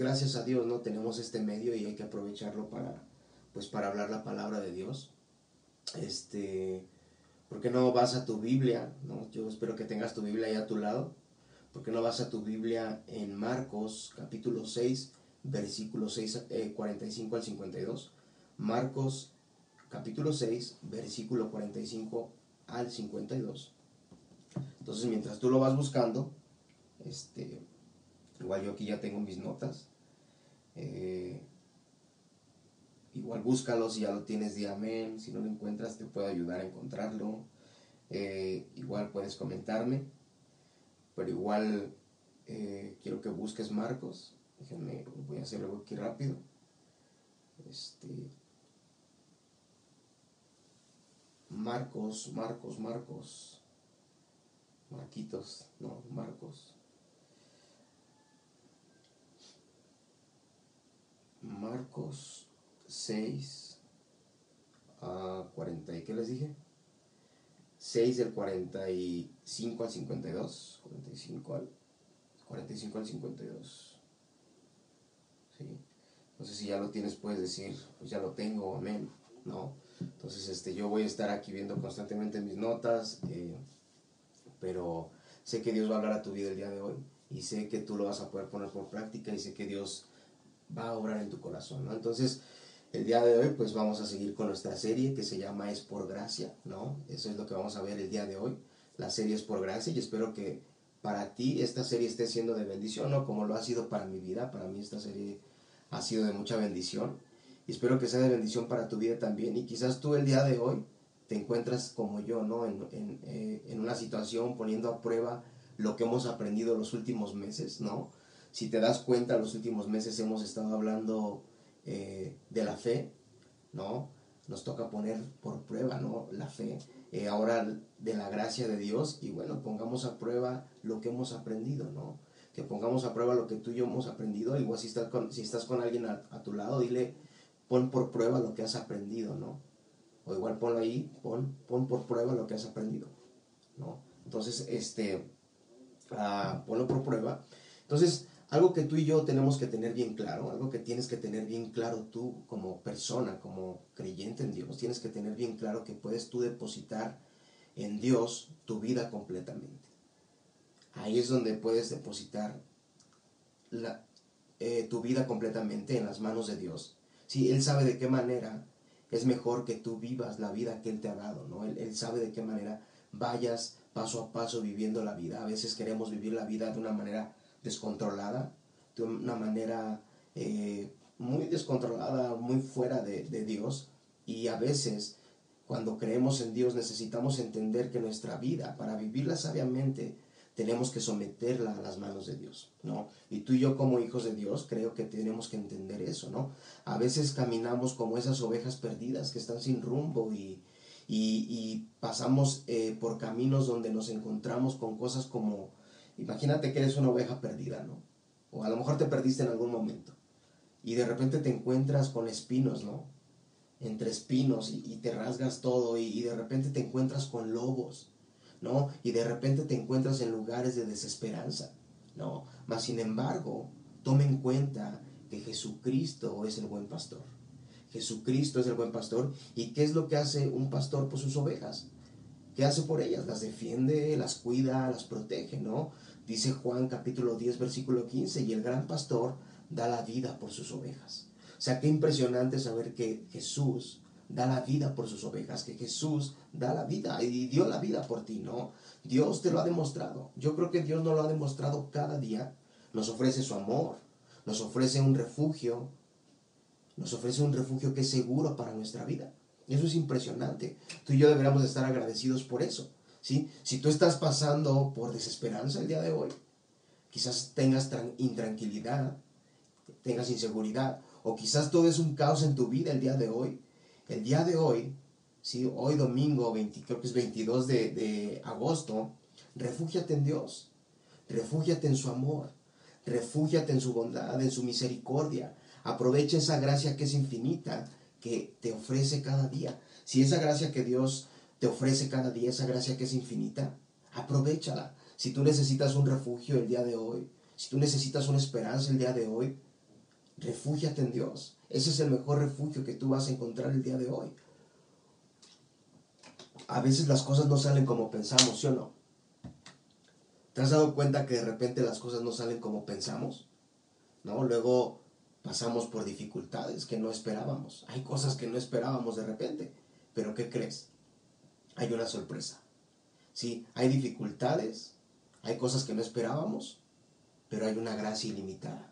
gracias a Dios, ¿no? Tenemos este medio y hay que aprovecharlo para, pues para hablar la palabra de Dios. Este, ¿por qué no vas a tu Biblia? ¿no? Yo espero que tengas tu Biblia ahí a tu lado. ¿Por qué no vas a tu Biblia en Marcos capítulo 6, versículo 6, 45 al 52? Marcos capítulo 6, versículo 45 al 52. Entonces, mientras tú lo vas buscando, este, igual yo aquí ya tengo mis notas. Eh, igual búscalo si ya lo tienes de amén. Si no lo encuentras, te puedo ayudar a encontrarlo. Eh, igual puedes comentarme. Pero igual eh, quiero que busques Marcos. Déjenme, voy a hacerlo aquí rápido. Este, Marcos, Marcos, Marcos. Marquitos, no, Marcos. Marcos 6 a 40, ¿qué les dije? 6 del 45 al 52, 45 al 45 al 52. ¿Sí? Entonces si ya lo tienes puedes decir, pues ya lo tengo, amén, ¿no? Entonces este, yo voy a estar aquí viendo constantemente mis notas, eh, pero sé que Dios va a hablar a tu vida el día de hoy y sé que tú lo vas a poder poner por práctica y sé que Dios va a obrar en tu corazón, ¿no? Entonces, el día de hoy, pues vamos a seguir con nuestra serie que se llama Es por Gracia, ¿no? Eso es lo que vamos a ver el día de hoy. La serie es por gracia y espero que para ti esta serie esté siendo de bendición, ¿no? Como lo ha sido para mi vida. Para mí esta serie ha sido de mucha bendición. Y espero que sea de bendición para tu vida también. Y quizás tú el día de hoy te encuentras como yo, ¿no? En, en, eh, en una situación poniendo a prueba lo que hemos aprendido los últimos meses, ¿no? Si te das cuenta, los últimos meses hemos estado hablando eh, de la fe, ¿no? Nos toca poner por prueba, ¿no? La fe. Eh, ahora de la gracia de Dios y bueno, pongamos a prueba lo que hemos aprendido, ¿no? Que pongamos a prueba lo que tú y yo hemos aprendido. Igual si estás con, si estás con alguien a, tu lado, dile, pon por prueba lo que has aprendido, ¿no? O igual ponlo ahí, pon, pon por prueba lo que has aprendido, ¿no? Entonces, este, uh, ponlo por prueba. Entonces, algo que tú y yo tenemos que tener bien claro, algo que tienes que tener bien claro tú como persona, como creyente en Dios, tienes que tener bien claro que puedes tú depositar en Dios tu vida completamente. Ahí es donde puedes depositar eh, tu vida completamente en las manos de Dios. Si Él sabe de qué manera es mejor que tú vivas la vida que Él te ha dado, ¿no? Él sabe de qué manera vayas paso a paso viviendo la vida. A veces queremos vivir la vida de una manera descontrolada, de una manera eh, muy descontrolada, muy fuera de, Dios. Y a veces, cuando creemos en Dios, necesitamos entender que nuestra vida, para vivirla sabiamente, tenemos que someterla a las manos de Dios, ¿no? Y tú y yo como hijos de Dios creo que tenemos que entender eso, ¿no? A veces caminamos como esas ovejas perdidas que están sin rumbo y, y, pasamos eh, por caminos donde nos encontramos con cosas como Imagínate que eres una oveja perdida, ¿no? O a lo mejor te perdiste en algún momento. Y de repente te encuentras con espinos, ¿no? Entre espinos y, te rasgas todo y, de repente te encuentras con lobos, ¿no? Y de repente te encuentras en lugares de desesperanza, ¿no? Mas sin embargo, tome en cuenta que Jesucristo es el buen pastor. Jesucristo es el buen pastor. ¿Y qué es lo que hace un pastor por sus ovejas? ¿Qué hace por ellas? Las defiende, las cuida, las protege, ¿no? Dice Juan capítulo 10, versículo 15, y el gran pastor da la vida por sus ovejas. O sea, qué impresionante saber que Jesús da la vida por sus ovejas, que Jesús da la vida y dio la vida por ti, ¿no? Dios te lo ha demostrado. Yo creo que Dios nos lo ha demostrado cada día. Nos ofrece su amor, nos ofrece un refugio, nos ofrece un refugio que es seguro para nuestra vida. Eso es impresionante. Tú y yo deberíamos estar agradecidos por eso. Si tú estás pasando por desesperanza el día de hoy, quizás tengas intranquilidad, tengas inseguridad, o quizás todo es un caos en tu vida el día de hoy. El día de hoy, ¿sí? hoy domingo, creo que es 22 de, de agosto, refúgiate en Dios, refúgiate en su amor, refúgiate en su bondad, en su misericordia. Aprovecha esa gracia que es infinita, que te ofrece cada día. Si esa gracia que Dios te ofrece cada día esa gracia que es infinita, aprovechala. Si tú necesitas un refugio el día de hoy, si tú necesitas una esperanza el día de hoy, Refúgiate en Dios. Ese es el mejor refugio que tú vas a encontrar el día de hoy. A veces las cosas no salen como pensamos, ¿sí o no? ¿Te has dado cuenta que de repente las cosas no salen como pensamos? ¿No? Luego pasamos por dificultades que no esperábamos. Hay cosas que no esperábamos de repente. Pero ¿qué crees? Hay una sorpresa. Sí, hay dificultades, hay cosas que no esperábamos, pero hay una gracia ilimitada.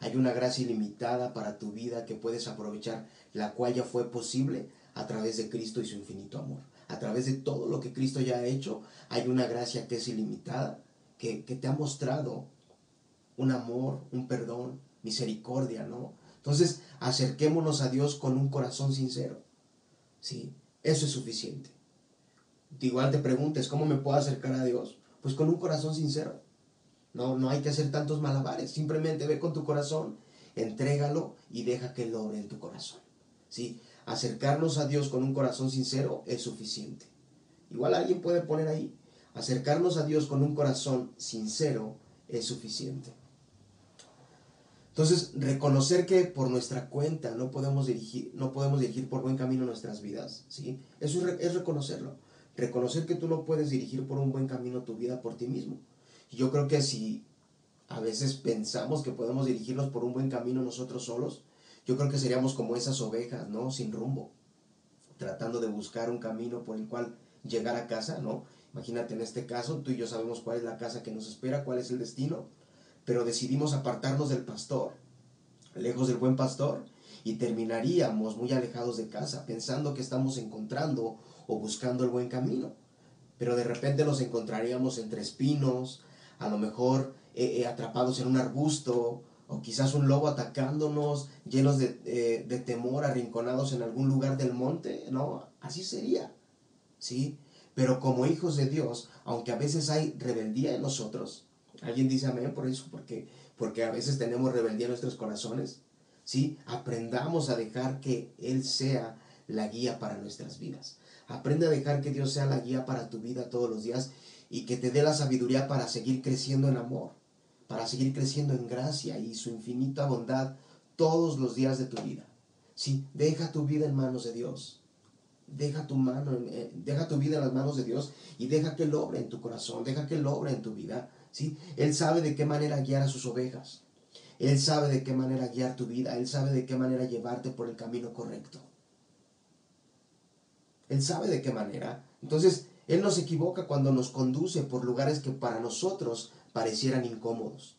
Hay una gracia ilimitada para tu vida que puedes aprovechar, la cual ya fue posible a través de Cristo y su infinito amor. A través de todo lo que Cristo ya ha hecho, hay una gracia que es ilimitada, que, que te ha mostrado un amor, un perdón, misericordia, ¿no? Entonces, acerquémonos a Dios con un corazón sincero. Sí, eso es suficiente. Igual te preguntes, ¿cómo me puedo acercar a Dios? Pues con un corazón sincero. No, no hay que hacer tantos malabares. Simplemente ve con tu corazón, entrégalo y deja que Él obre en tu corazón. ¿Sí? Acercarnos a Dios con un corazón sincero es suficiente. Igual alguien puede poner ahí, acercarnos a Dios con un corazón sincero es suficiente. Entonces, reconocer que por nuestra cuenta no podemos dirigir, no podemos dirigir por buen camino nuestras vidas, ¿sí? Eso es, es reconocerlo. Reconocer que tú no puedes dirigir por un buen camino tu vida por ti mismo. Y yo creo que si a veces pensamos que podemos dirigirnos por un buen camino nosotros solos, yo creo que seríamos como esas ovejas, ¿no? Sin rumbo, tratando de buscar un camino por el cual llegar a casa, ¿no? Imagínate en este caso, tú y yo sabemos cuál es la casa que nos espera, cuál es el destino, pero decidimos apartarnos del pastor, lejos del buen pastor, y terminaríamos muy alejados de casa, pensando que estamos encontrando o buscando el buen camino. Pero de repente nos encontraríamos entre espinos, a lo mejor eh, eh, atrapados en un arbusto, o quizás un lobo atacándonos, llenos de, eh, de, temor, arrinconados en algún lugar del monte, ¿no? Así sería, ¿sí? Pero como hijos de Dios, aunque a veces hay rebeldía en nosotros, alguien dice amén por eso, porque, porque a veces tenemos rebeldía en nuestros corazones, ¿sí? Aprendamos a dejar que Él sea la guía para nuestras vidas. Aprende a dejar que Dios sea la guía para tu vida todos los días y que te dé la sabiduría para seguir creciendo en amor, para seguir creciendo en gracia y su infinita bondad todos los días de tu vida. Sí, deja tu vida en manos de Dios. Deja tu, mano, eh, deja tu vida en las manos de Dios y deja que Él obre en tu corazón, deja que Él obre en tu vida. ¿sí? Él sabe de qué manera guiar a sus ovejas. Él sabe de qué manera guiar tu vida. Él sabe de qué manera llevarte por el camino correcto. Él sabe de qué manera. Entonces, Él no se equivoca cuando nos conduce por lugares que para nosotros parecieran incómodos,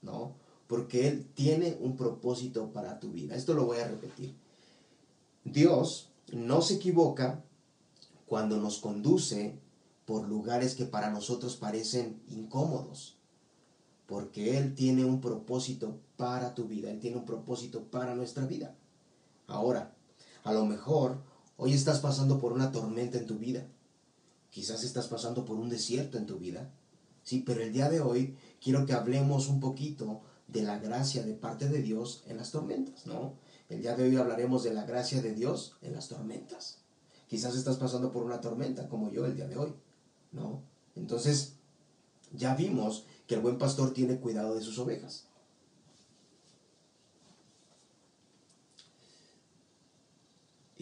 ¿no? Porque Él tiene un propósito para tu vida. Esto lo voy a repetir. Dios no se equivoca cuando nos conduce por lugares que para nosotros parecen incómodos, porque Él tiene un propósito para tu vida, Él tiene un propósito para nuestra vida. Ahora, a lo mejor Hoy estás pasando por una tormenta en tu vida. Quizás estás pasando por un desierto en tu vida. Sí, pero el día de hoy quiero que hablemos un poquito de la gracia de parte de Dios en las tormentas, ¿no? El día de hoy hablaremos de la gracia de Dios en las tormentas. Quizás estás pasando por una tormenta como yo el día de hoy, ¿no? Entonces, ya vimos que el buen pastor tiene cuidado de sus ovejas.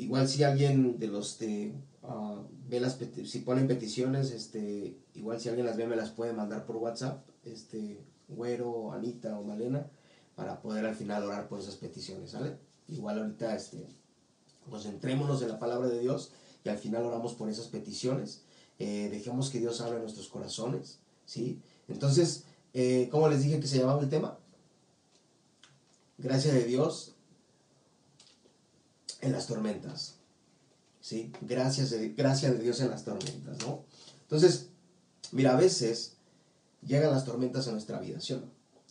Igual si alguien de los de ah, ve las si ponen peticiones, este, igual si alguien las ve me las puede mandar por WhatsApp, este, Güero, Anita o Malena, para poder al final orar por esas peticiones, ¿sale? Igual ahorita este, concentrémonos en la palabra de Dios y al final oramos por esas peticiones. Eh, dejemos que Dios hable en nuestros corazones, ¿sí? Entonces, eh, ¿cómo les dije que se llamaba el tema? Gracias de Dios en las tormentas. ¿Sí? Gracias de, gracias de Dios en las tormentas, ¿no? Entonces, mira, a veces llegan las tormentas en nuestra vida.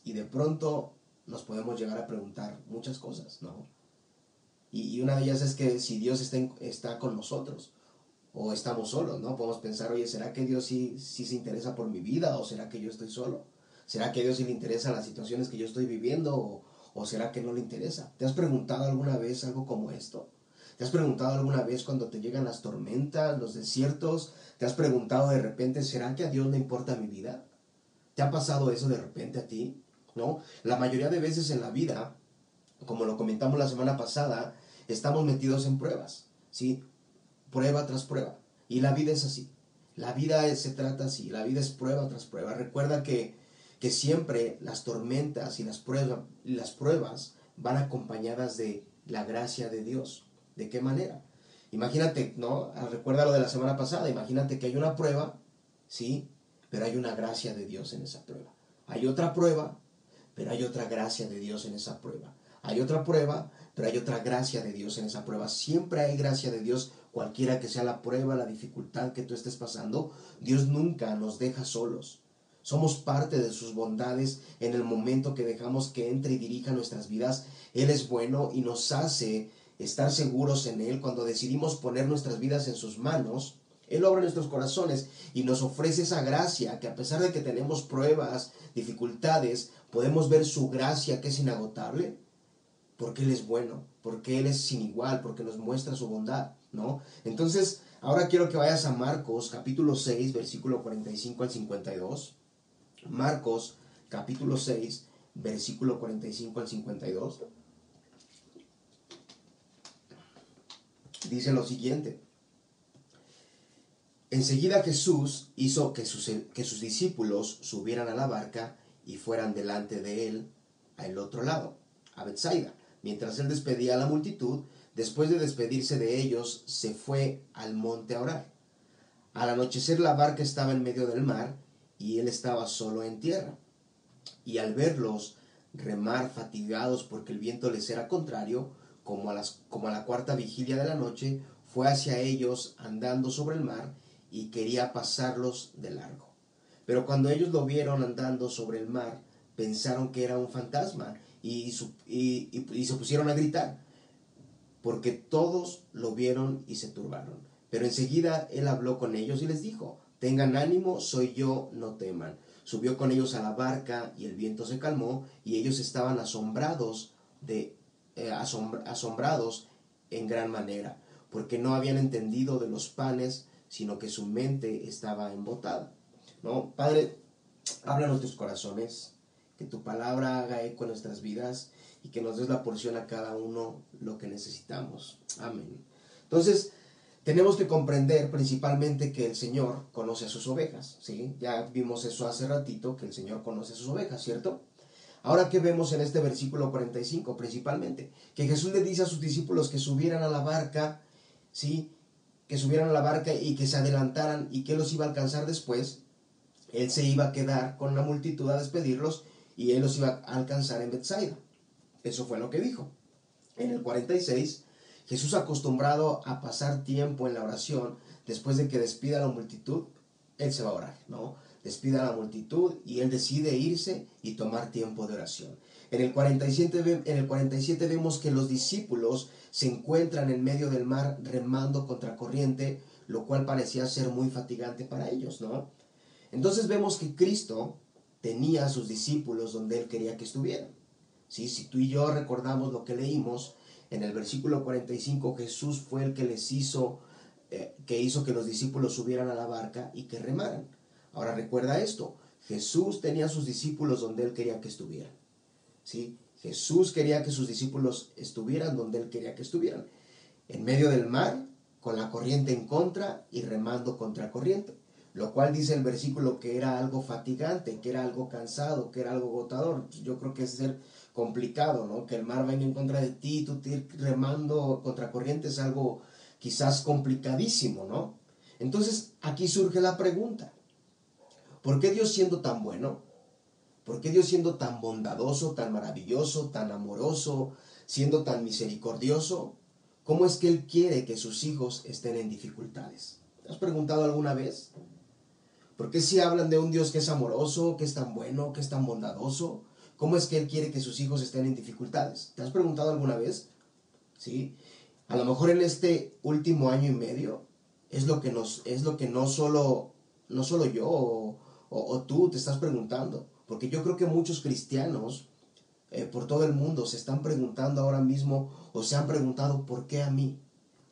Y de pronto nos podemos llegar a preguntar muchas cosas, ¿no? Y, una de ellas es que si Dios está, con nosotros o estamos solos, ¿no? Podemos pensar, oye, ¿será que Dios sí, se interesa por mi vida o será que yo estoy solo? ¿Será que Dios sí le interesa las situaciones que yo estoy viviendo ¿O será que no le interesa? ¿Te has preguntado alguna vez algo como esto? ¿Te has preguntado alguna vez cuando te llegan las tormentas, los desiertos? ¿Te has preguntado de repente, ¿será que a Dios le importa mi vida? ¿Te ha pasado eso de repente a ti? ¿No? La mayoría de veces en la vida como lo comentamos la semana pasada, estamos metidos en pruebas, ¿sí? Prueba tras prueba. Y la vida es así. La vida se trata así, la vida es prueba tras prueba. Recuerda que, que siempre las tormentas y las pruebas, las pruebas van acompañadas de la gracia de Dios. ¿De qué manera? Imagínate, ¿no? Ah, recuerda lo de la semana pasada, imagínate que hay una prueba, ¿sí? Pero hay una gracia de Dios en esa prueba. Hay otra prueba, pero hay otra gracia de Dios en esa prueba. Hay otra prueba, pero hay otra gracia de Dios en esa prueba. Siempre hay gracia de Dios, cualquiera que sea la prueba, la dificultad que tú estés pasando. Dios nunca nos deja solos. Somos parte de sus bondades en el momento que dejamos que entre y dirija nuestras vidas. Él es bueno y nos hace estar seguros en Él cuando decidimos poner nuestras vidas en sus manos. Él obra nuestros corazones y nos ofrece esa gracia que a pesar de que tenemos pruebas, dificultades, podemos ver su gracia que es inagotable, porque Él es bueno, porque Él es sin igual, porque nos muestra su bondad, ¿no? Entonces, ahora quiero que vayas a Marcos capítulo 6, versículo 45 al 52. Marcos capítulo 6, versículo 45 al 52. Dice lo siguiente. Enseguida Jesús hizo que sus, que sus discípulos subieran a la barca y fueran delante de él al otro lado, a Bethsaida. Mientras él despedía a la multitud, después de despedirse de ellos, se fue al monte a orar. Al anochecer la barca estaba en medio del mar y él estaba solo en tierra. Y al verlos remar fatigados porque el viento les era contrario, como a, las, como a la cuarta vigilia de la noche, fue hacia ellos andando sobre el mar y quería pasarlos de largo. Pero cuando ellos lo vieron andando sobre el mar, pensaron que era un fantasma y, y, se pusieron a gritar, porque todos lo vieron y se turbaron. Pero enseguida él habló con ellos y les dijo, tengan ánimo, soy yo, no teman. Subió con ellos a la barca y el viento se calmó y ellos estaban asombrados de eh, asombrados en gran manera, porque no habían entendido de los panes sino que su mente estaba embotada. ¿no? Padre, habla a nuestros corazones, que tu palabra haga eco en nuestras vidas y que nos des la porción a cada uno lo que necesitamos. Amén. Entonces, tenemos que comprender principalmente que el Señor conoce a sus ovejas, ¿sí? Ya vimos eso hace ratito, que el Señor conoce a sus ovejas, ¿cierto? Ahora, ¿qué vemos en este versículo 45 principalmente? Que Jesús le dice a sus discípulos que subieran a la barca, ¿sí? que subieran a la barca y que se adelantaran y que los iba a alcanzar después, él se iba a quedar con la multitud a despedirlos y él los iba a alcanzar en Bethsaida. Eso fue lo que dijo. En el 46, Jesús acostumbrado a pasar tiempo en la oración, después de que despida a la multitud, él se va a orar, ¿no? Despida a la multitud y él decide irse y tomar tiempo de oración. En el 47, en el 47 vemos que los discípulos se encuentran en medio del mar remando contra corriente, lo cual parecía ser muy fatigante para ellos, ¿no? Entonces vemos que Cristo tenía a sus discípulos donde él quería que estuvieran. ¿Sí? Si tú y yo recordamos lo que leímos, en el versículo 45 Jesús fue el que les hizo, eh, que hizo que los discípulos subieran a la barca y que remaran. Ahora recuerda esto, Jesús tenía a sus discípulos donde él quería que estuvieran. ¿Sí? Jesús quería que sus discípulos estuvieran donde él quería que estuvieran, en medio del mar, con la corriente en contra y remando contra corriente. Lo cual dice el versículo que era algo fatigante, que era algo cansado, que era algo agotador. Yo creo que es ser complicado, ¿no? Que el mar venga en contra de ti, tú te remando contra corriente es algo quizás complicadísimo, ¿no? Entonces aquí surge la pregunta, ¿por qué Dios siendo tan bueno, ¿Por qué Dios siendo tan bondadoso, tan maravilloso, tan amoroso, siendo tan misericordioso, cómo es que Él quiere que sus hijos estén en dificultades? ¿Te has preguntado alguna vez? ¿Por qué si hablan de un Dios que es amoroso, que es tan bueno, que es tan bondadoso? ¿Cómo es que Él quiere que sus hijos estén en dificultades? ¿Te has preguntado alguna vez? ¿Sí? A lo mejor en este último año y medio es lo que, nos, es lo que no, solo, no solo yo o tú te estás preguntando. Porque yo creo que muchos cristianos eh, por todo el mundo se están preguntando ahora mismo o se han preguntado por qué a mí,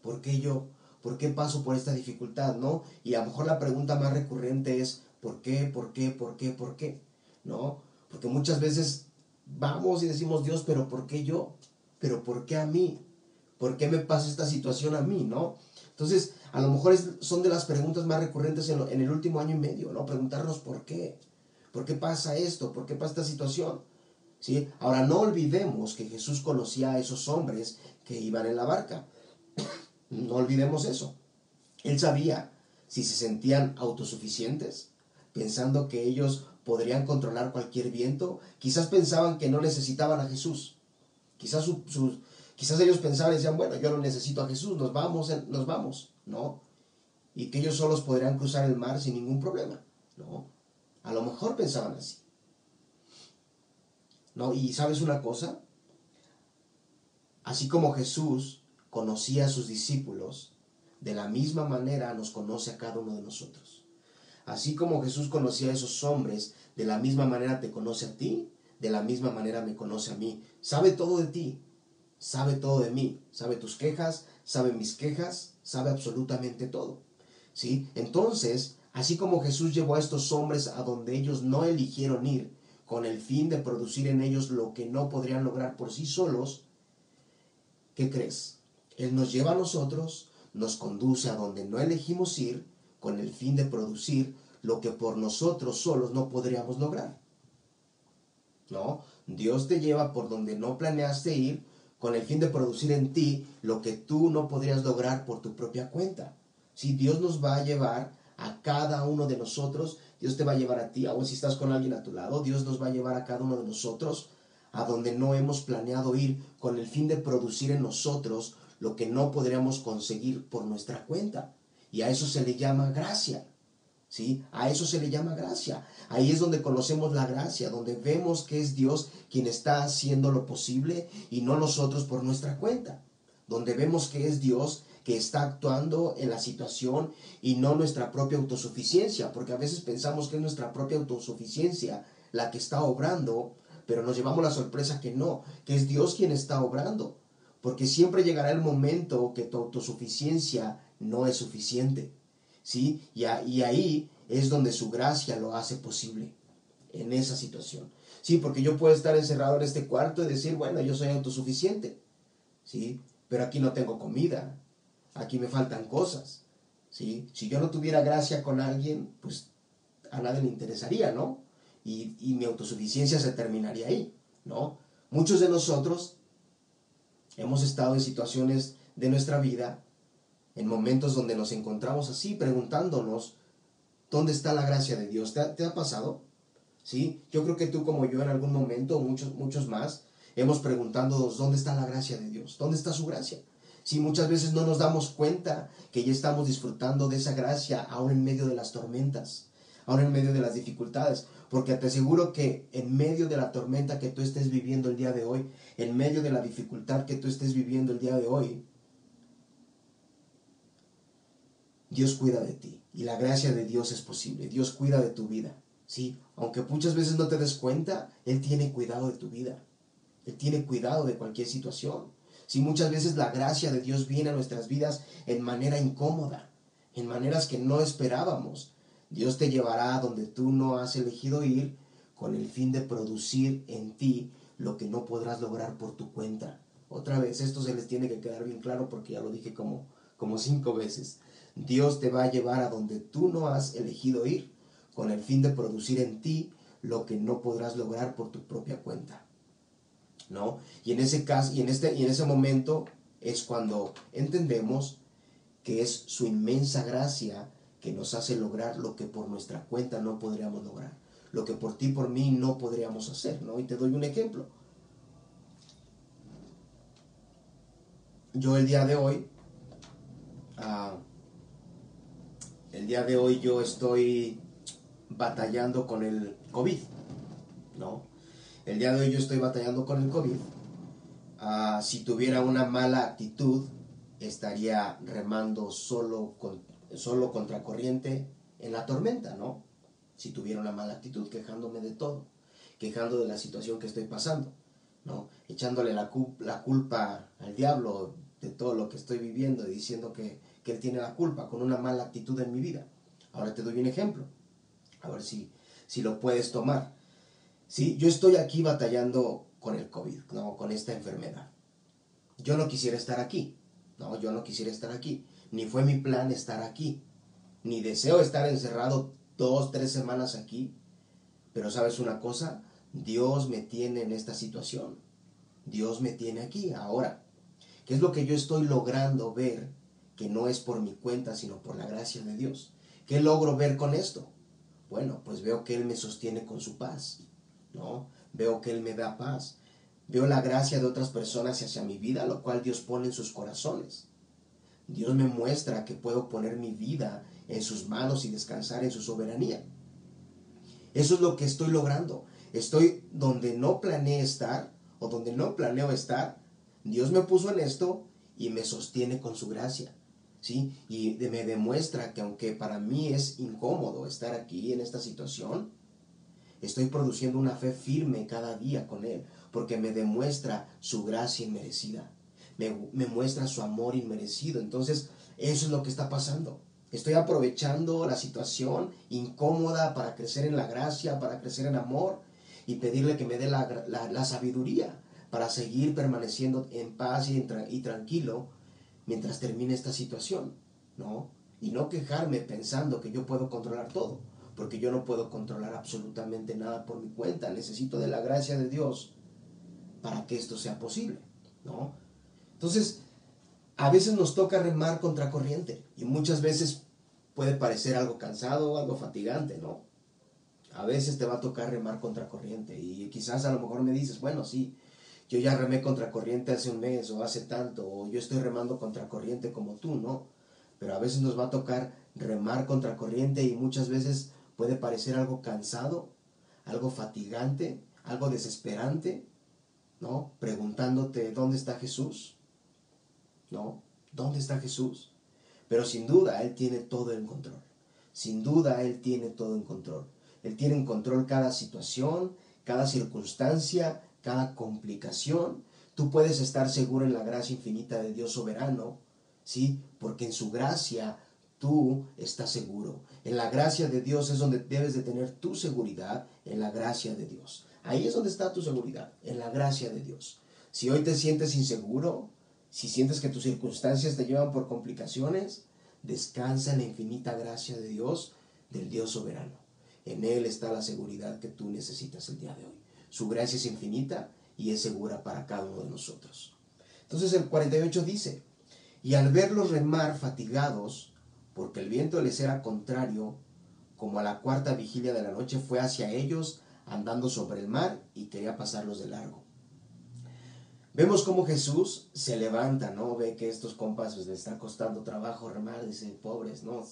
por qué yo, por qué paso por esta dificultad, ¿no? Y a lo mejor la pregunta más recurrente es ¿por qué, por qué, por qué, por qué? ¿No? Porque muchas veces vamos y decimos Dios, pero ¿por qué yo? pero ¿por qué a mí? ¿Por qué me pasa esta situación a mí, no? Entonces, a lo mejor son de las preguntas más recurrentes en, en, el último año y medio, ¿no? Preguntarnos por qué. ¿Por qué pasa esto? ¿Por qué pasa esta situación? ¿Sí? Ahora, no olvidemos que Jesús conocía a esos hombres que iban en la barca. No olvidemos eso. Él sabía si se sentían autosuficientes, pensando que ellos podrían controlar cualquier viento. Quizás pensaban que no necesitaban a Jesús. Quizás, quizás ellos pensaban y decían, bueno, yo no necesito a Jesús, nos vamos, nos vamos. No. Y que ellos solos podrían cruzar el mar sin ningún problema. No. A lo mejor pensaban así. ¿No? Y sabes una cosa? Así como Jesús conocía a sus discípulos, de la misma manera nos conoce a cada uno de nosotros. Así como Jesús conocía a esos hombres, de la misma manera te conoce a ti, de la misma manera me conoce a mí. Sabe todo de ti, sabe todo de mí, sabe tus quejas, sabe mis quejas, sabe absolutamente todo. ¿Sí? Entonces, así como Jesús llevó a estos hombres a donde ellos no eligieron ir, con el fin de producir en ellos lo que no podrían lograr por sí solos, ¿qué crees? Él nos lleva a nosotros, nos conduce a donde no elegimos ir, con el fin de producir lo que por nosotros solos no podríamos lograr. ¿No? Dios te lleva por donde no planeaste ir con el fin de producir en ti lo que tú no podrías lograr por tu propia cuenta. Si Dios nos va a llevar a cada uno de nosotros, Dios te va a llevar a ti, aun si estás con alguien a tu lado, Dios nos va a llevar a cada uno de nosotros a donde no hemos planeado ir con el fin de producir en nosotros lo que no podríamos conseguir por nuestra cuenta. Y a eso se le llama gracia. ¿Sí? A eso se le llama gracia. Ahí es donde conocemos la gracia, donde vemos que es Dios quien está haciendo lo posible y no nosotros por nuestra cuenta. Donde vemos que es Dios que está actuando en la situación y no nuestra propia autosuficiencia, porque a veces pensamos que es nuestra propia autosuficiencia la que está obrando, pero nos llevamos la sorpresa que no, que es Dios quien está obrando, porque siempre llegará el momento que tu autosuficiencia no es suficiente, ¿sí? Y, ahí es donde su gracia lo hace posible, en esa situación. Sí, porque yo puedo estar encerrado en este cuarto y decir, bueno, yo soy autosuficiente, ¿sí? Pero aquí no tengo comida, aquí me faltan cosas, ¿sí? Si yo no tuviera gracia con alguien, pues a nadie le interesaría, ¿no? Y, y mi autosuficiencia se terminaría ahí, ¿no? Muchos de nosotros hemos estado en situaciones de nuestra vida en momentos donde nos encontramos así, preguntándonos, ¿dónde está la gracia de Dios? ¿Te ha, pasado? ¿Sí? Yo creo que tú como yo en algún momento, muchos, muchos más, hemos preguntándonos, ¿dónde está la gracia de Dios? ¿Dónde está su gracia? Si muchas veces no nos damos cuenta que ya estamos disfrutando de esa gracia aún en medio de las tormentas, aún en medio de las dificultades, porque te aseguro que en medio de la tormenta que tú estés viviendo el día de hoy, en medio de la dificultad que tú estés viviendo el día de hoy, Dios cuida de ti y la gracia de Dios es posible. Dios cuida de tu vida. Sí, aunque muchas veces no te des cuenta, Él tiene cuidado de tu vida. Él tiene cuidado de cualquier situación. Si muchas veces la gracia de Dios viene a nuestras vidas en manera incómoda, en maneras que no esperábamos, Dios te llevará a donde tú no has elegido ir con el fin de producir en ti lo que no podrás lograr por tu cuenta. Otra vez, esto se les tiene que quedar bien claro porque ya lo dije como, como cinco veces. Dios te va a llevar a donde tú no has elegido ir, con el fin de producir en ti lo que no podrás lograr por tu propia cuenta. ¿No? Y en ese caso, y en este, y en ese momento es cuando entendemos que es su inmensa gracia que nos hace lograr lo que por nuestra cuenta no podríamos lograr, lo que por ti, por mí no podríamos hacer, ¿no? Y te doy un ejemplo. Yo el día de hoy, ah, el día de hoy yo estoy batallando con el COVID, ¿no? El día de hoy yo estoy batallando con el COVID. Ah, si tuviera una mala actitud, estaría remando solo, con, solo contracorriente en la tormenta, ¿no? Si tuviera una mala actitud, quejándome de todo, quejando de la situación que estoy pasando, ¿no? Echándole la, la culpa al diablo de todo lo que estoy viviendo y diciendo que él tiene la culpa, con una mala actitud en mi vida. Ahora te doy un ejemplo, a ver si, si lo puedes tomar. ¿Sí? Yo estoy aquí batallando con el COVID, ¿no? con esta enfermedad. yo no quisiera estar aquí. No, yo no quisiera estar aquí. Ni fue mi plan estar aquí. Ni deseo estar encerrado dos, tres semanas aquí. Pero sabes una cosa, Dios me tiene en esta situación. Dios me tiene aquí, ahora. ¿Qué es lo que yo estoy logrando ver que no es por mi cuenta, sino por la gracia de Dios? ¿Qué logro ver con esto? Bueno, pues veo que Él me sostiene con su paz, ¿no? Veo que Él me da paz. Veo la gracia de otras personas hacia mi vida, lo cual Dios pone en sus corazones. Dios me muestra que puedo poner mi vida en sus manos y descansar en su soberanía. Eso es lo que estoy logrando. Estoy donde no planeé estar o donde no planeo estar. Dios me puso en esto y me sostiene con su gracia. ¿Sí? Y me demuestra que aunque para mí es incómodo estar aquí en esta situación, estoy produciendo una fe firme cada día con Él, porque me demuestra su gracia inmerecida, me, muestra su amor inmerecido. Entonces, eso es lo que está pasando. Estoy aprovechando la situación incómoda para crecer en la gracia, para crecer en amor y pedirle que me dé la, sabiduría para seguir permaneciendo en paz y tranquilo mientras termine esta situación, ¿no? Y no quejarme pensando que yo puedo controlar todo, porque yo no puedo controlar absolutamente nada por mi cuenta. Necesito de la gracia de Dios para que esto sea posible, ¿no? Entonces, a veces nos toca remar contra corriente y muchas veces puede parecer algo cansado o algo fatigante, ¿no? A veces te va a tocar remar contra corriente y quizás a lo mejor me dices, bueno, sí, yo ya remé contra corriente hace un mes o hace tanto, o yo estoy remando contra corriente como tú, ¿no? Pero a veces nos va a tocar remar contra corriente y muchas veces puede parecer algo cansado, algo fatigante, algo desesperante, ¿no? Preguntándote, ¿dónde está Jesús? ¿no? ¿Dónde está Jesús? Pero sin duda Él tiene todo en control. Sin duda Él tiene todo en control. Él tiene en control cada situación, cada circunstancia, cada complicación. Tú puedes estar seguro en la gracia infinita de Dios soberano, ¿sí? Porque en su gracia tú estás seguro. En la gracia de Dios es donde debes de tener tu seguridad, en la gracia de Dios. Ahí es donde está tu seguridad, en la gracia de Dios. Si hoy te sientes inseguro, si sientes que tus circunstancias te llevan por complicaciones, descansa en la infinita gracia de Dios, del Dios soberano. En Él está la seguridad que tú necesitas el día de hoy. Su gracia es infinita y es segura para cada uno de nosotros. Entonces el 48 dice, y al verlos remar fatigados, porque el viento les era contrario, como a la cuarta vigilia de la noche fue hacia ellos andando sobre el mar y quería pasarlos de largo. Vemos cómo Jesús se levanta, ¿no? Ve que estos compas pues, les está costando trabajo remar, dice, pobres, ¿no?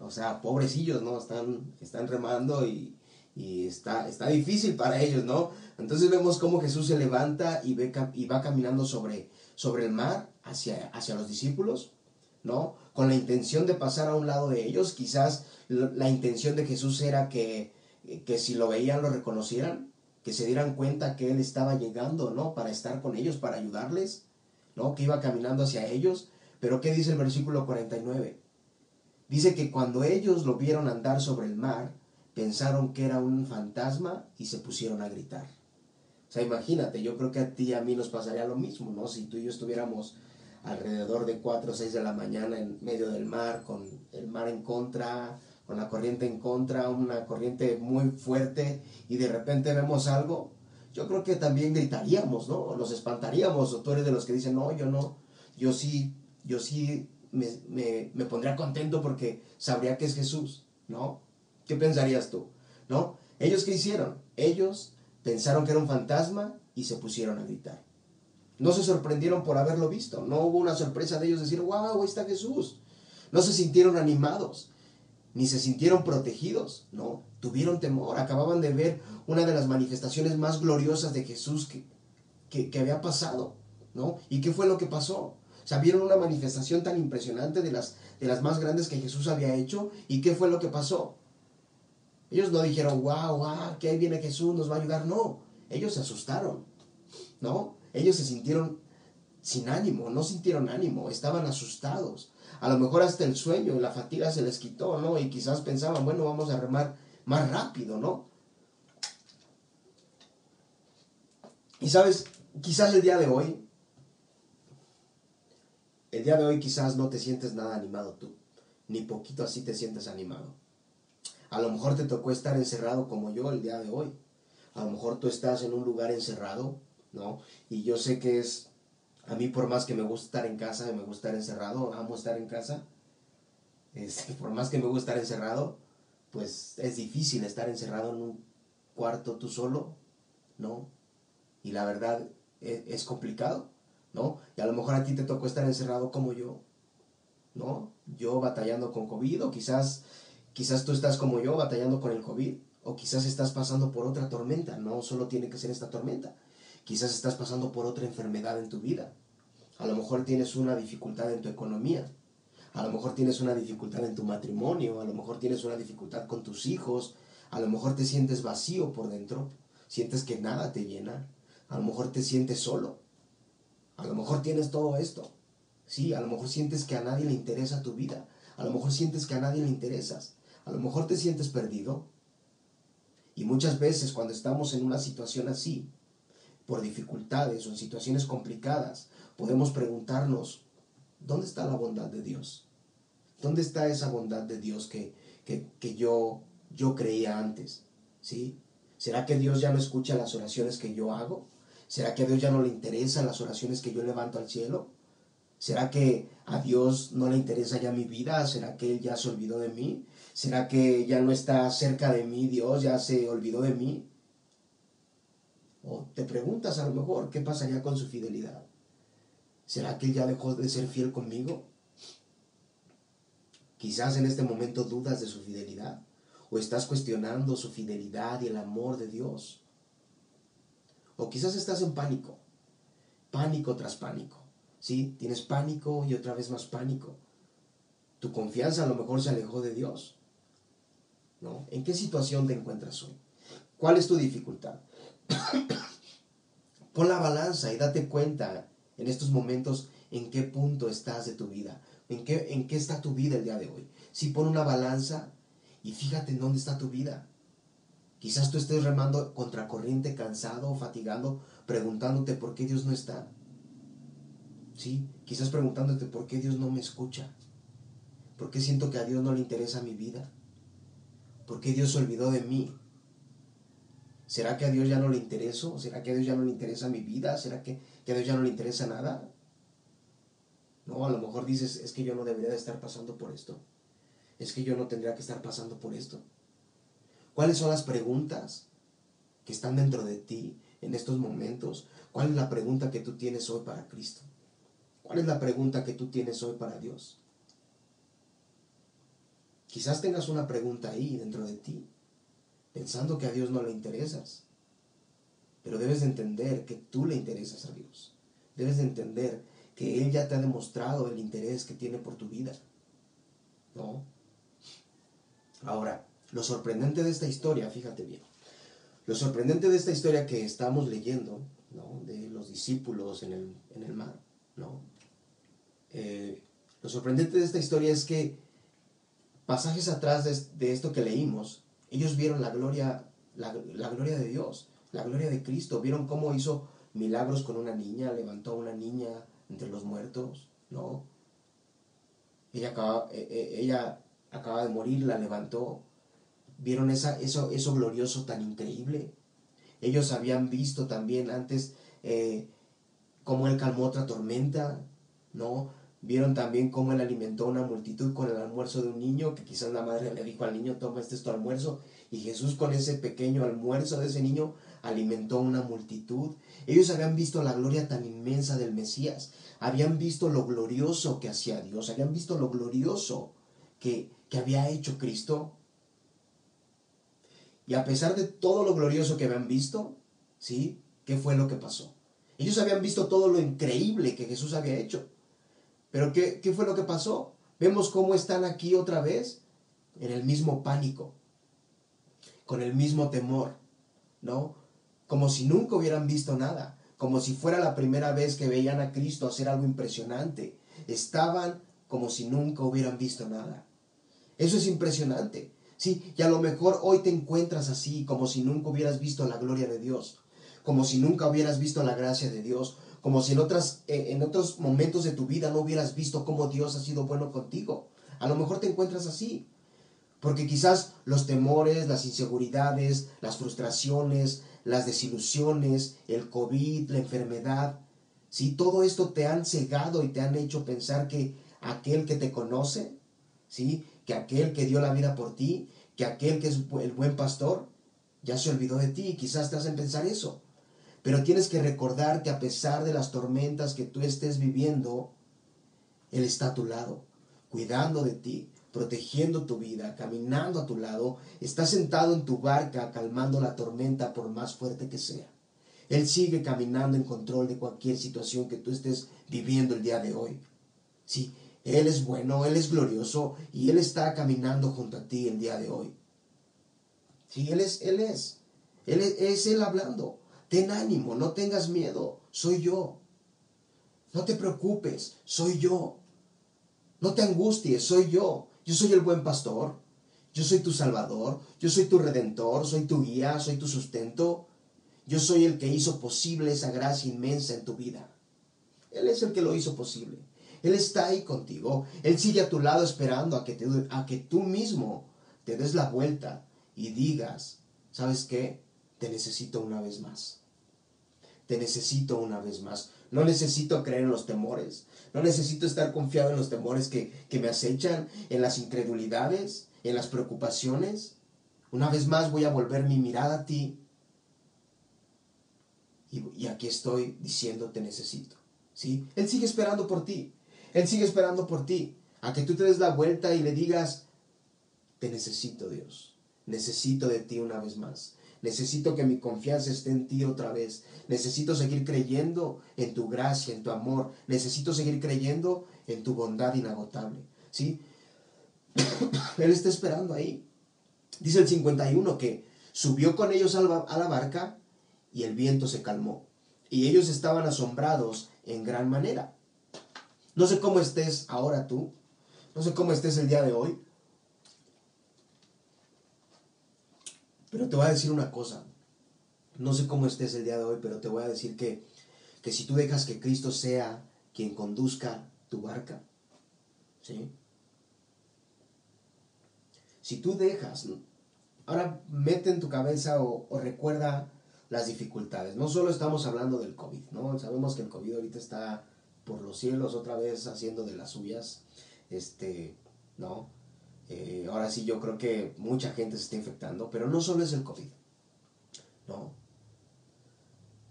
O sea, pobrecillos, ¿no? Están, están remando y, está, está difícil para ellos, ¿no? Entonces vemos cómo Jesús se levanta y, ve, y va caminando sobre, sobre el mar hacia, hacia los discípulos, ¿no? Con la intención de pasar a un lado de ellos. Quizás la intención de Jesús era que, que si lo veían lo reconocieran, que se dieran cuenta que Él estaba llegando, ¿no? Para estar con ellos, para ayudarles, ¿no? Que iba caminando hacia ellos. Pero ¿qué dice el versículo 49? Dice que cuando ellos lo vieron andar sobre el mar, pensaron que era un fantasma y se pusieron a gritar. O sea, imagínate, yo creo que a ti y a mí nos pasaría lo mismo, ¿no? Si tú y yo estuviéramos alrededor de 4 o 6 de la mañana en medio del mar, con el mar en contra, con la corriente en contra, una corriente muy fuerte y de repente vemos algo, yo creo que también gritaríamos, ¿no? Nos espantaríamos, o tú eres de los que dicen, no, yo no, yo sí, yo sí me, me pondría contento porque sabría que es Jesús, ¿no? ¿Qué pensarías tú? ¿No? ¿Ellos qué hicieron? Ellos pensaron que era un fantasma y se pusieron a gritar. No se sorprendieron por haberlo visto, no hubo una sorpresa de ellos decir, wow, ahí está Jesús. No se sintieron animados, ni se sintieron protegidos, no, tuvieron temor, acababan de ver una de las manifestaciones más gloriosas de Jesús que, que, había pasado, ¿no? ¿Y qué fue lo que pasó? O sea, vieron una manifestación tan impresionante de las, de las más grandes que Jesús había hecho, ¿y qué fue lo que pasó? Ellos no dijeron, wow, wow, que ahí viene Jesús, nos va a ayudar, no, ellos se asustaron, ¿no? Ellos se sintieron sin ánimo, no sintieron ánimo, estaban asustados. A lo mejor hasta el sueño la fatiga se les quitó, ¿no? Y quizás pensaban, bueno, vamos a remar más rápido, ¿no? Y sabes, quizás el día de hoy el día de hoy quizás no te sientes nada animado tú, ni poquito así te sientes animado. A lo mejor te tocó estar encerrado como yo el día de hoy. A lo mejor tú estás en un lugar encerrado, ¿no? Y yo sé que es, a mí por más que me gusta estar en casa, me gusta estar encerrado, amo estar en casa, este, por más que me gusta estar encerrado, pues es difícil estar encerrado en un cuarto tú solo, ¿no? Y la verdad es, es complicado, ¿no? Y a lo mejor a ti te tocó estar encerrado como yo, ¿no? Yo batallando con COVID o quizás, quizás tú estás como yo batallando con el COVID o quizás estás pasando por otra tormenta, no solo tiene que ser esta tormenta, quizás estás pasando por otra enfermedad en tu vida, a lo mejor tienes una dificultad en tu economía, a lo mejor tienes una dificultad en tu matrimonio, a lo mejor tienes una dificultad con tus hijos, a lo mejor te sientes vacío por dentro, sientes que nada te llena, a lo mejor te sientes solo, a lo mejor tienes todo esto, sí, a lo mejor sientes que a nadie le interesa tu vida, a lo mejor sientes que a nadie le interesas, a lo mejor te sientes perdido. Y muchas veces cuando estamos en una situación así, por dificultades o en situaciones complicadas, podemos preguntarnos, ¿dónde está la bondad de Dios? ¿Dónde está esa bondad de Dios que, que, yo, yo creía antes? ¿Sí? ¿Será que Dios ya no escucha las oraciones que yo hago? ¿Será que a Dios ya no le interesan las oraciones que yo levanto al cielo? ¿Será que a Dios no le interesa ya mi vida? ¿Será que Él ya se olvidó de mí? ¿Será que ya no está cerca de mí Dios? ¿Ya se olvidó de mí? O te preguntas a lo mejor, ¿qué pasaría con su fidelidad? ¿Será que Él ya dejó de ser fiel conmigo? Quizás en este momento dudas de su fidelidad o estás cuestionando su fidelidad y el amor de Dios. O quizás estás en pánico, pánico tras pánico. ¿Sí? Tienes pánico y otra vez más pánico. Tu confianza a lo mejor se alejó de Dios. ¿No? ¿En qué situación te encuentras hoy? ¿Cuál es tu dificultad? Pon la balanza y date cuenta en estos momentos en qué punto estás de tu vida. ¿En qué, ¿En qué está tu vida el día de hoy? Si pon una balanza y fíjate en dónde está tu vida. Quizás tú estés remando contracorriente, cansado, fatigado, preguntándote por qué Dios no está. Sí, quizás preguntándote por qué Dios no me escucha. ¿Por qué siento que a Dios no le interesa mi vida? ¿Por qué Dios se olvidó de mí? ¿Será que a Dios ya no le intereso? ¿Será que a Dios ya no le interesa mi vida? ¿Será que, que a Dios ya no le interesa nada? No, a lo mejor dices, es que yo no debería de estar pasando por esto. Es que yo no tendría que estar pasando por esto. ¿Cuáles son las preguntas que están dentro de ti en estos momentos? ¿Cuál es la pregunta que tú tienes hoy para Cristo? ¿Cuál es la pregunta que tú tienes hoy para Dios? Quizás tengas una pregunta ahí dentro de ti, pensando que a Dios no le interesas. Pero debes de entender que tú le interesas a Dios. Debes de entender que Él ya te ha demostrado el interés que tiene por tu vida. ¿No? Ahora, lo sorprendente de esta historia, fíjate bien, lo sorprendente de esta historia que estamos leyendo, ¿no? de los discípulos en el, en el mar, ¿no? Eh, lo sorprendente de esta historia es que pasajes atrás de, esto que leímos, ellos vieron la gloria, la, gloria de Dios, la gloria de Cristo, vieron cómo hizo milagros con una niña, levantó a una niña, entre los muertos, ¿no? Ella acaba, eh, eh, ella acaba de morir, la levantó. ¿Vieron esa, eso, eso glorioso tan increíble? Ellos habían visto también antes eh, cómo él calmó otra tormenta, ¿no? Vieron también cómo él alimentó a una multitud con el almuerzo de un niño, que quizás la madre le dijo al niño, toma este es tu almuerzo, y Jesús con ese pequeño almuerzo de ese niño alimentó a una multitud. Ellos habían visto la gloria tan inmensa del Mesías, habían visto lo glorioso que hacía Dios, habían visto lo glorioso que, que había hecho Cristo. Y a pesar de todo lo glorioso que habían visto, ¿sí? ¿Qué fue lo que pasó? Ellos habían visto todo lo increíble que Jesús había hecho. Pero ¿qué, ¿qué, fue lo que pasó? Vemos cómo están aquí otra vez en el mismo pánico, con el mismo temor, ¿no? Como si nunca hubieran visto nada, como si fuera la primera vez que veían a Cristo hacer algo impresionante. Estaban como si nunca hubieran visto nada. Eso es impresionante. Sí, y a lo mejor hoy te encuentras así, como si nunca hubieras visto la gloria de Dios, como si nunca hubieras visto la gracia de Dios, como si en, otras, eh, en otros momentos de tu vida no hubieras visto cómo Dios ha sido bueno contigo. A lo mejor te encuentras así. Porque quizás los temores, las inseguridades, las frustraciones, las desilusiones, el COVID, la enfermedad, si todo esto te han cegado y te han hecho pensar que aquel que te conoce, ¿sí? que aquel que dio la vida por ti, que aquel que es el buen pastor, ya se olvidó de ti y quizás te hacen pensar eso. Pero tienes que recordar que a pesar de las tormentas que tú estés viviendo, Él está a tu lado, cuidando de ti, protegiendo tu vida, caminando a tu lado, está sentado en tu barca calmando la tormenta por más fuerte que sea. Él sigue caminando en control de cualquier situación que tú estés viviendo el día de hoy. Sí, Él es bueno, Él es glorioso y Él está caminando junto a ti el día de hoy. Sí, Él es, Él es. Él es, es Él hablando. Ten ánimo, no tengas miedo, soy yo. No te preocupes, soy yo. No te angusties, soy yo. Yo soy el buen pastor. Yo soy tu salvador. Yo soy tu redentor. Soy tu guía. Soy tu sustento. Yo soy el que hizo posible esa gracia inmensa en tu vida. Él es el que lo hizo posible. Él está ahí contigo. Él sigue a tu lado esperando a que, te, a que tú mismo te des la vuelta y digas, ¿sabes qué? Te necesito una vez más. Te necesito una vez más. No necesito creer en los temores. No necesito estar confiado en los temores que, me acechan, en las incredulidades, en las preocupaciones. Una vez más voy a volver mi mirada a ti. Y, y aquí estoy diciendo te necesito. ¿sí? Él sigue esperando por ti. Él sigue esperando por ti. A que tú te des la vuelta y le digas, te necesito Dios. Necesito de ti una vez más. Necesito que mi confianza esté en ti otra vez. Necesito seguir creyendo en tu gracia, en tu amor. Necesito seguir creyendo en tu bondad inagotable. ¿Sí? Él está esperando ahí. Dice el 51 que subió con ellos a la barca y el viento se calmó. Y ellos estaban asombrados en gran manera. No sé cómo estés ahora tú. No sé cómo estés el día de hoy. Pero te voy a decir una cosa. No sé cómo estés el día de hoy, pero te voy a decir que, que si tú dejas que Cristo sea quien conduzca tu barca, ¿sí? Si tú dejas, ahora mete en tu cabeza o, recuerda las dificultades. No solo estamos hablando del COVID, ¿no? Sabemos que el COVID ahorita está por los cielos otra vez haciendo de las suyas, este, ¿no? Eh, ahora sí yo creo que mucha gente se está infectando, pero no solo es el COVID. No.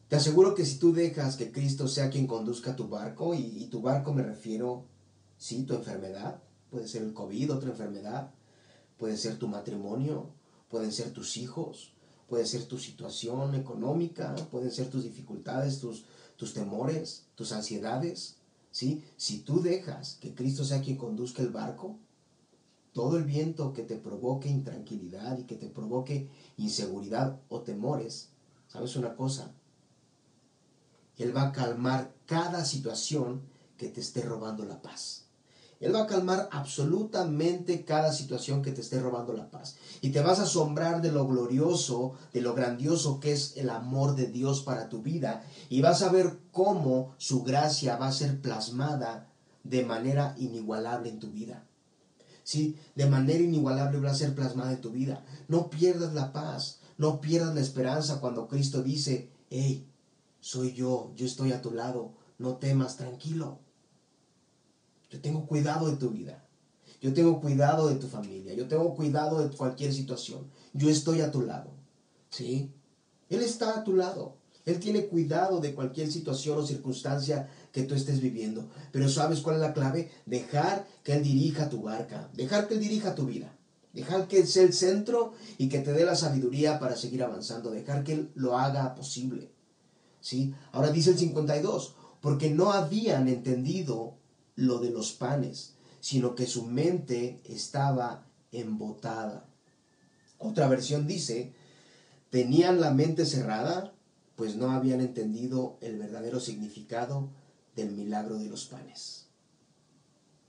Te aseguro que si tú dejas que Cristo sea quien conduzca tu barco, y, tu barco me refiero, sí, tu enfermedad, puede ser el COVID, otra enfermedad, puede ser tu matrimonio, pueden ser tus hijos, puede ser tu situación económica, pueden ser tus dificultades, tus, tus temores, tus ansiedades, ¿sí? Si tú dejas que Cristo sea quien conduzca el barco, todo el viento que te provoque intranquilidad y que te provoque inseguridad o temores, ¿sabes una cosa? Él va a calmar cada situación que te esté robando la paz. Él va a calmar absolutamente cada situación que te esté robando la paz. Y te vas a asombrar de lo glorioso, de lo grandioso que es el amor de Dios para tu vida. Y vas a ver cómo su gracia va a ser plasmada de manera inigualable en tu vida. ¿Sí? De manera inigualable va a ser plasmada en tu vida. No pierdas la paz, no pierdas la esperanza cuando Cristo dice, hey, soy yo, yo estoy a tu lado, no temas, tranquilo. Yo tengo cuidado de tu vida. Yo tengo cuidado de tu familia. Yo tengo cuidado de cualquier situación. Yo estoy a tu lado. ¿Sí? Él está a tu lado. Él tiene cuidado de cualquier situación o circunstancia que tú estés viviendo. Pero ¿sabes cuál es la clave? Dejar que Él dirija tu barca, dejar que Él dirija tu vida, dejar que Él sea el centro y que te dé la sabiduría para seguir avanzando, dejar que Él lo haga posible. ¿Sí? Ahora dice el 52, porque no habían entendido lo de los panes, sino que su mente estaba embotada. Otra versión dice, tenían la mente cerrada, pues no habían entendido el verdadero significado del milagro de los panes.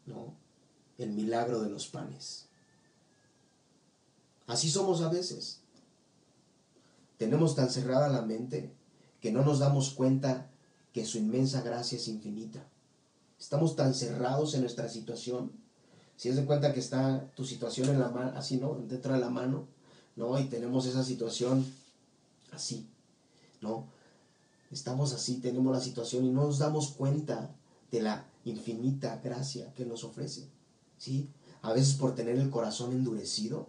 ¿No? El milagro de los panes. Así somos a veces. Tenemos tan cerrada la mente que no nos damos cuenta que su inmensa gracia es infinita. Estamos tan cerrados en nuestra situación. Si es de cuenta que está tu situación en la mano, así, ¿no? Dentro de la mano, ¿no? Y tenemos esa situación así, ¿no? Estamos así, tenemos la situación y no nos damos cuenta de la infinita gracia que nos ofrece, ¿sí? A veces por tener el corazón endurecido,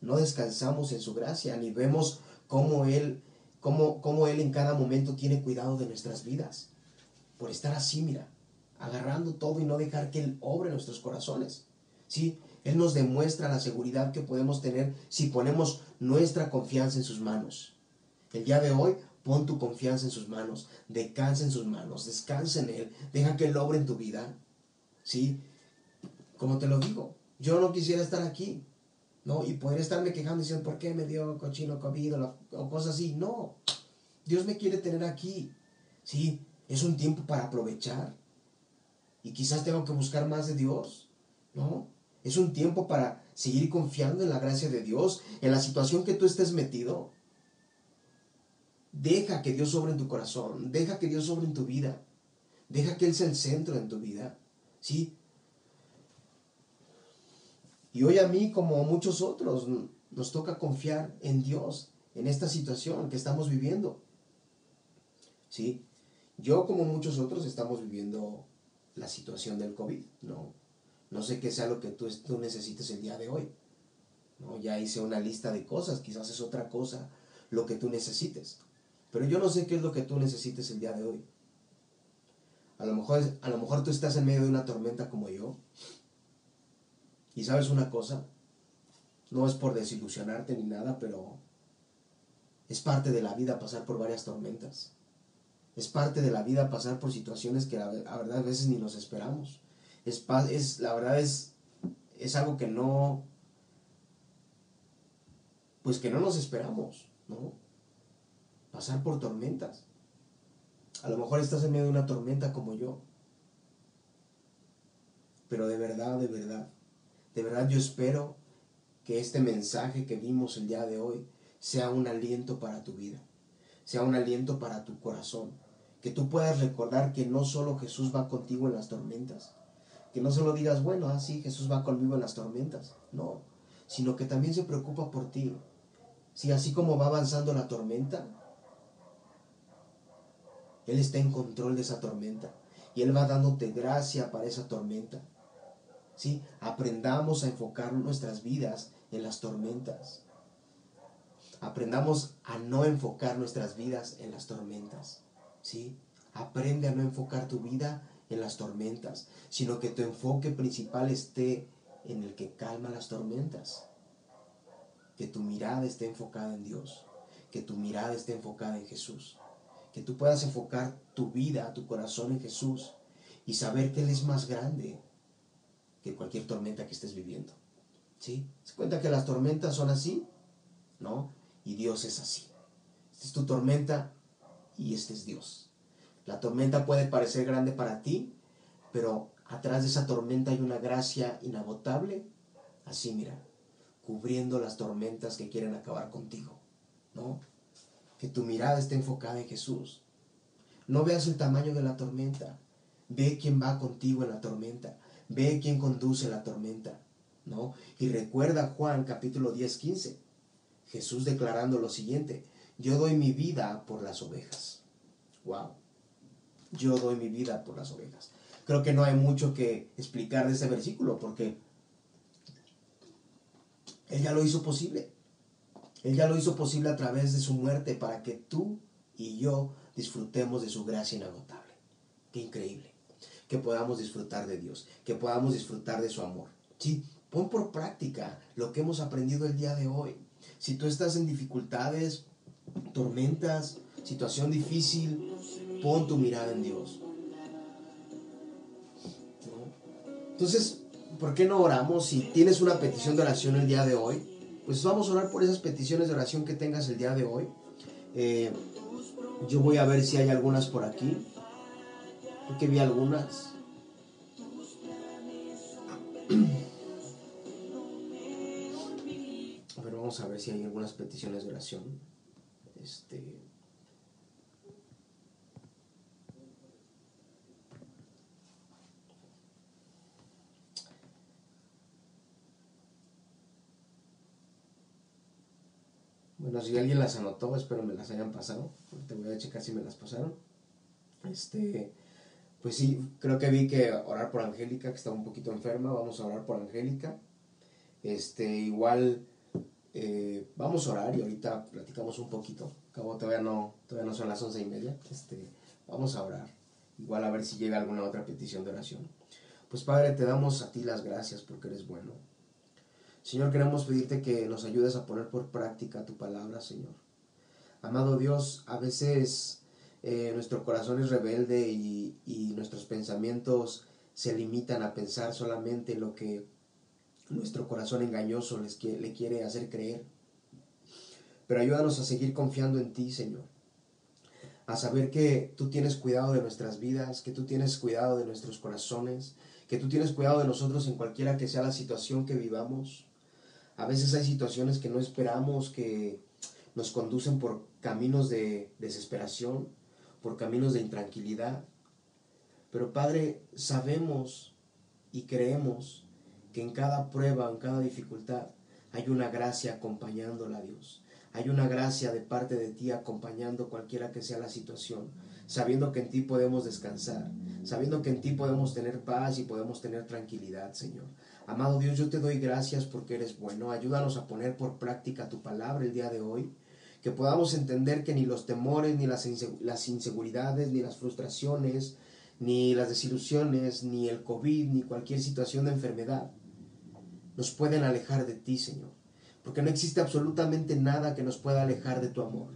no descansamos en su gracia, ni vemos cómo Él, cómo, cómo Él en cada momento tiene cuidado de nuestras vidas. Por estar así, mira, agarrando todo y no dejar que Él obre nuestros corazones. ¿Sí? Él nos demuestra la seguridad que podemos tener si ponemos nuestra confianza en sus manos. El día de hoy, pon tu confianza en sus manos, descansa en sus manos, descansa en Él, deja que Él obre en tu vida. ¿Sí? Como te lo digo, yo no quisiera estar aquí, ¿no? Y poder estarme quejando diciendo, ¿por qué me dio cochino COVID o, cosas así? No, Dios me quiere tener aquí, ¿sí? Es un tiempo para aprovechar. Y quizás tengo que buscar más de Dios, ¿no? Es un tiempo para seguir confiando en la gracia de Dios, en la situación que tú estés metido. Deja que Dios sobre en tu corazón, deja que Dios sobre en tu vida, deja que Él sea el centro en tu vida, ¿sí? Y hoy a mí, como a muchos otros, nos toca confiar en Dios, en esta situación que estamos viviendo. ¿Sí? Yo, como muchos otros, estamos viviendo la situación del COVID. No, no sé qué sea lo que tú, tú necesites el día de hoy. ¿no? Ya hice una lista de cosas, quizás es otra cosa lo que tú necesites. Pero yo no sé qué es lo que tú necesites el día de hoy. A lo mejor, a lo mejor tú estás en medio de una tormenta como yo y sabes una cosa, no es por desilusionarte ni nada, pero es parte de la vida pasar por varias tormentas. Es parte de la vida pasar por situaciones que la, verdad a veces ni nos esperamos. Es, la verdad es, es algo que no, pues que no nos esperamos, ¿no? Pasar por tormentas. A lo mejor estás en medio de una tormenta como yo. Pero de verdad, de verdad, de verdad yo espero que este mensaje que vimos el día de hoy sea un aliento para tu vida, sea un aliento para tu corazón, que tú puedas recordar que no solo Jesús va contigo en las tormentas, que no solo digas, bueno, así ah, Jesús va conmigo en las tormentas, no, sino que también se preocupa por ti. Si así como va avanzando la tormenta, Él está en control de esa tormenta y Él va dándote gracia para esa tormenta. ¿sí? Aprendamos a enfocar nuestras vidas en las tormentas. Aprendamos a no enfocar nuestras vidas en las tormentas, ¿sí? Aprende a no enfocar tu vida en las tormentas, sino que tu enfoque principal esté en el que calma las tormentas. Que tu mirada esté enfocada en Dios, que tu mirada esté enfocada en Jesús, que tú puedas enfocar tu vida, tu corazón en Jesús y saber que Él es más grande, que cualquier tormenta que estés viviendo. ¿Sí? ¿Se cuenta que las tormentas son así? ¿No? Y Dios es así. Esta es tu tormenta y este es Dios. La tormenta puede parecer grande para ti, pero atrás de esa tormenta hay una gracia inagotable. Así, mira, cubriendo las tormentas que quieren acabar contigo. ¿No? Que tu mirada esté enfocada en Jesús. No veas el tamaño de la tormenta. Ve quién va contigo en la tormenta. Ve quién conduce la tormenta, ¿no? Y recuerda Juan capítulo 10, 15. Jesús declarando lo siguiente, yo doy mi vida por las ovejas. Wow. Yo doy mi vida por las ovejas. Creo que no hay mucho que explicar de ese versículo porque Él ya lo hizo posible. Él ya lo hizo posible a través de su muerte para que tú y yo disfrutemos de su gracia inagotable. Qué increíble que podamos disfrutar de Dios, que podamos disfrutar de su amor. ¿sí? Pon por práctica lo que hemos aprendido el día de hoy. Si tú estás en dificultades, tormentas, situación difícil, pon tu mirada en Dios. Entonces, ¿por qué no oramos? Si tienes una petición de oración el día de hoy, pues vamos a orar por esas peticiones de oración que tengas el día de hoy. Eh, yo voy a ver si hay algunas por aquí porque vi algunas. Pero vamos a ver si hay algunas peticiones de oración. Este. Bueno, si alguien las anotó, espero me las hayan pasado. Te voy a checar si me las pasaron. Este, pues sí, creo que vi que orar por Angélica, que estaba un poquito enferma. Vamos a orar por Angélica. Este, igual eh, vamos a orar y ahorita platicamos un poquito. Acabo, todavía no, todavía no son las once y media. Este, vamos a orar. Igual a ver si llega alguna otra petición de oración. Pues Padre, te damos a ti las gracias porque eres bueno. Señor, queremos pedirte que nos ayudes a poner por práctica tu palabra, Señor. Amado Dios, a veces eh, nuestro corazón es rebelde y, nuestros pensamientos se limitan a pensar solamente lo que nuestro corazón engañoso les, le quiere hacer creer. Pero ayúdanos a seguir confiando en ti, Señor. A saber que tú tienes cuidado de nuestras vidas, que tú tienes cuidado de nuestros corazones, que tú tienes cuidado de nosotros en cualquiera que sea la situación que vivamos. A veces hay situaciones que no esperamos, que nos conducen por caminos de desesperación, por caminos de intranquilidad. Pero Padre, sabemos y creemos que en cada prueba, en cada dificultad, hay una gracia acompañándola a Dios. Hay una gracia de parte de ti acompañando cualquiera que sea la situación, sabiendo que en ti podemos descansar, sabiendo que en ti podemos tener paz y podemos tener tranquilidad, Señor. Amado Dios, yo te doy gracias porque eres bueno. Ayúdanos a poner por práctica tu palabra el día de hoy. Que podamos entender que ni los temores, ni las, inseguridades, ni las frustraciones, ni las desilusiones, ni el COVID, ni cualquier situación de enfermedad nos pueden alejar de ti, Señor. Porque no existe absolutamente nada que nos pueda alejar de tu amor.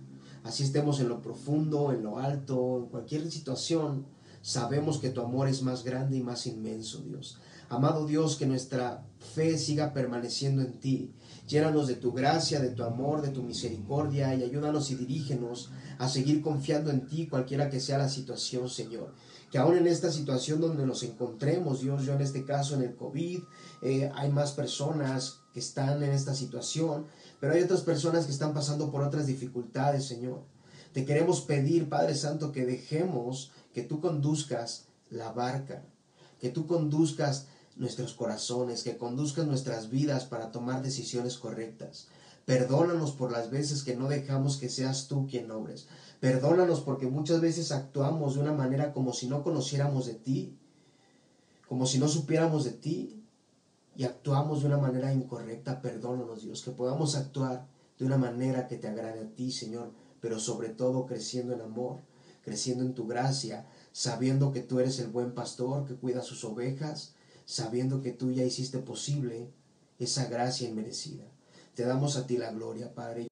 Así estemos en lo profundo, en lo alto, en cualquier situación, sabemos que tu amor es más grande y más inmenso, Dios. Amado Dios, que nuestra fe siga permaneciendo en ti. Llénanos de tu gracia, de tu amor, de tu misericordia y ayúdanos y dirígenos a seguir confiando en ti, cualquiera que sea la situación, Señor. Que aún en esta situación donde nos encontremos, Dios, yo en este caso en el COVID, eh, hay más personas que están en esta situación, pero hay otras personas que están pasando por otras dificultades, Señor. Te queremos pedir, Padre Santo, que dejemos que tú conduzcas la barca, que tú conduzcas nuestros corazones, que conduzcan nuestras vidas para tomar decisiones correctas. Perdónanos por las veces que no dejamos que seas tú quien obres. Perdónanos porque muchas veces actuamos de una manera como si no conociéramos de ti, como si no supiéramos de ti y actuamos de una manera incorrecta. Perdónanos Dios, que podamos actuar de una manera que te agrade a ti, Señor, pero sobre todo creciendo en amor, creciendo en tu gracia, sabiendo que tú eres el buen pastor que cuida sus ovejas sabiendo que tú ya hiciste posible esa gracia inmerecida. Te damos a ti la gloria, Padre.